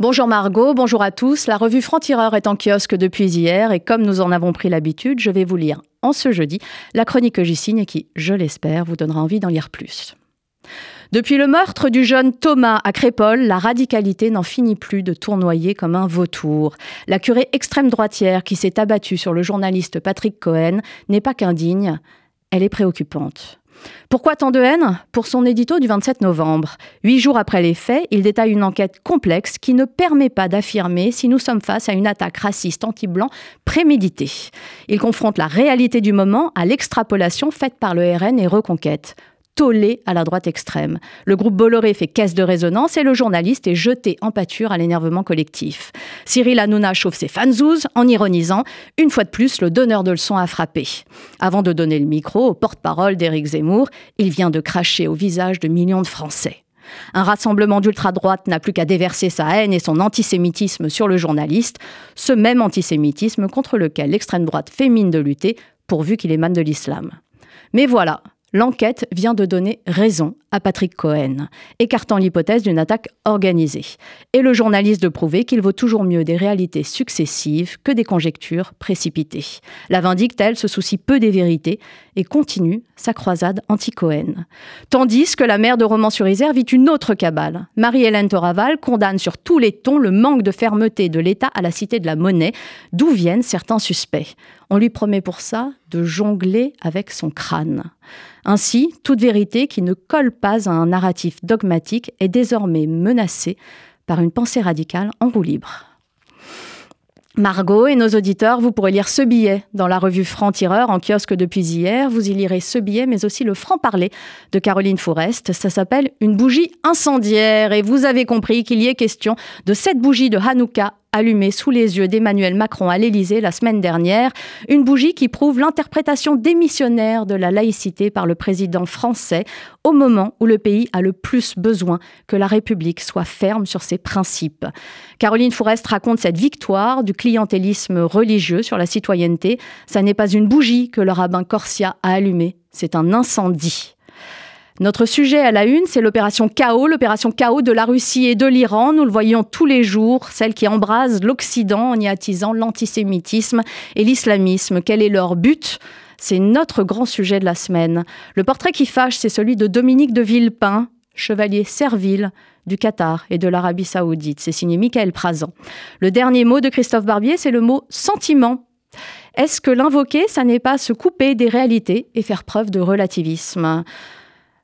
Bonjour Margot, bonjour à tous. La revue Franc-Tireur est en kiosque depuis hier et comme nous en avons pris l'habitude, je vais vous lire en ce jeudi la chronique que j'y signe et qui, je l'espère, vous donnera envie d'en lire plus. Depuis le meurtre du jeune Thomas à Crépole, la radicalité n'en finit plus de tournoyer comme un vautour. La curée extrême droitière qui s'est abattue sur le journaliste Patrick Cohen n'est pas qu'indigne, elle est préoccupante. Pourquoi tant de haine? Pour son édito du 27 novembre. Huit jours après les faits, il détaille une enquête complexe qui ne permet pas d'affirmer si nous sommes face à une attaque raciste anti-blanc préméditée. Il confronte la réalité du moment à l'extrapolation faite par le RN et Reconquête tollé à la droite extrême. Le groupe Bolloré fait caisse de résonance et le journaliste est jeté en pâture à l'énervement collectif. Cyril Hanouna chauffe ses fanzouz en ironisant Une fois de plus, le donneur de leçons a frappé. Avant de donner le micro au porte-parole d'Éric Zemmour, il vient de cracher au visage de millions de Français. Un rassemblement d'ultra-droite n'a plus qu'à déverser sa haine et son antisémitisme sur le journaliste, ce même antisémitisme contre lequel l'extrême droite fait mine de lutter, pourvu qu'il émane de l'islam. Mais voilà, L'enquête vient de donner raison à Patrick Cohen, écartant l'hypothèse d'une attaque organisée, et le journaliste de prouver qu'il vaut toujours mieux des réalités successives que des conjectures précipitées. La vindicte, elle, se soucie peu des vérités et continue sa croisade anti-Cohen. Tandis que la mère de Romans-sur-Isère vit une autre cabale. Marie-Hélène Toraval condamne sur tous les tons le manque de fermeté de l'État à la cité de la monnaie, d'où viennent certains suspects. On lui promet pour ça de jongler avec son crâne. Ainsi, toute vérité qui ne colle pas à un narratif dogmatique est désormais menacée par une pensée radicale en roue libre. Margot et nos auditeurs, vous pourrez lire ce billet dans la revue Franc-Tireur en kiosque depuis hier. Vous y lirez ce billet, mais aussi le franc-parler de Caroline Forest. Ça s'appelle Une bougie incendiaire. Et vous avez compris qu'il y est question de cette bougie de Hanouka allumée sous les yeux d'Emmanuel Macron à l'Élysée la semaine dernière, une bougie qui prouve l'interprétation démissionnaire de la laïcité par le président français au moment où le pays a le plus besoin que la République soit ferme sur ses principes. Caroline Fourest raconte cette victoire du clientélisme religieux sur la citoyenneté. Ça n'est pas une bougie que le rabbin Corsia a allumée, c'est un incendie. Notre sujet à la une, c'est l'opération chaos, l'opération chaos de la Russie et de l'Iran. Nous le voyons tous les jours, celle qui embrase l'Occident en y attisant l'antisémitisme et l'islamisme. Quel est leur but? C'est notre grand sujet de la semaine. Le portrait qui fâche, c'est celui de Dominique de Villepin, chevalier servile du Qatar et de l'Arabie saoudite. C'est signé Michael Prazan. Le dernier mot de Christophe Barbier, c'est le mot sentiment. Est-ce que l'invoquer, ça n'est pas se couper des réalités et faire preuve de relativisme?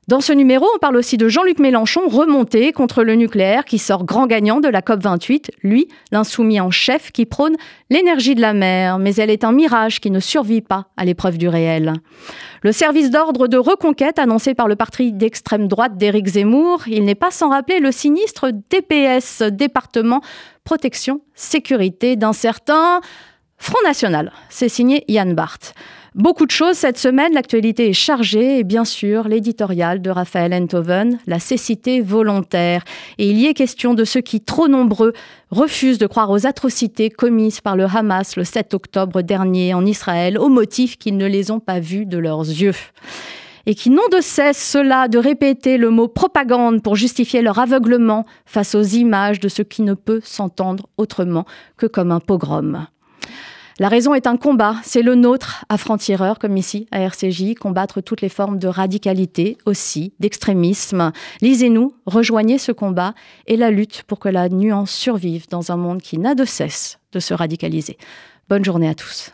Dans ce numéro, on parle aussi de Jean-Luc Mélenchon remonté contre le nucléaire qui sort grand gagnant de la COP28, lui, l'insoumis en chef qui prône l'énergie de la mer, mais elle est un mirage qui ne survit pas à l'épreuve du réel. Le service d'ordre de reconquête annoncé par le parti d'extrême droite d'Éric Zemmour, il n'est pas sans rappeler le sinistre DPS, département protection sécurité d'un certain Front National. C'est signé Yann Barth. Beaucoup de choses cette semaine, l'actualité est chargée et bien sûr l'éditorial de Raphaël Enthoven, la cécité volontaire. Et il y est question de ceux qui, trop nombreux, refusent de croire aux atrocités commises par le Hamas le 7 octobre dernier en Israël au motif qu'ils ne les ont pas vues de leurs yeux et qui n'ont de cesse cela de répéter le mot propagande pour justifier leur aveuglement face aux images de ce qui ne peut s'entendre autrement que comme un pogrom. La raison est un combat, c'est le nôtre à Franc-Tireur, comme ici à RCJ, combattre toutes les formes de radicalité aussi, d'extrémisme. Lisez-nous, rejoignez ce combat et la lutte pour que la nuance survive dans un monde qui n'a de cesse de se radicaliser. Bonne journée à tous.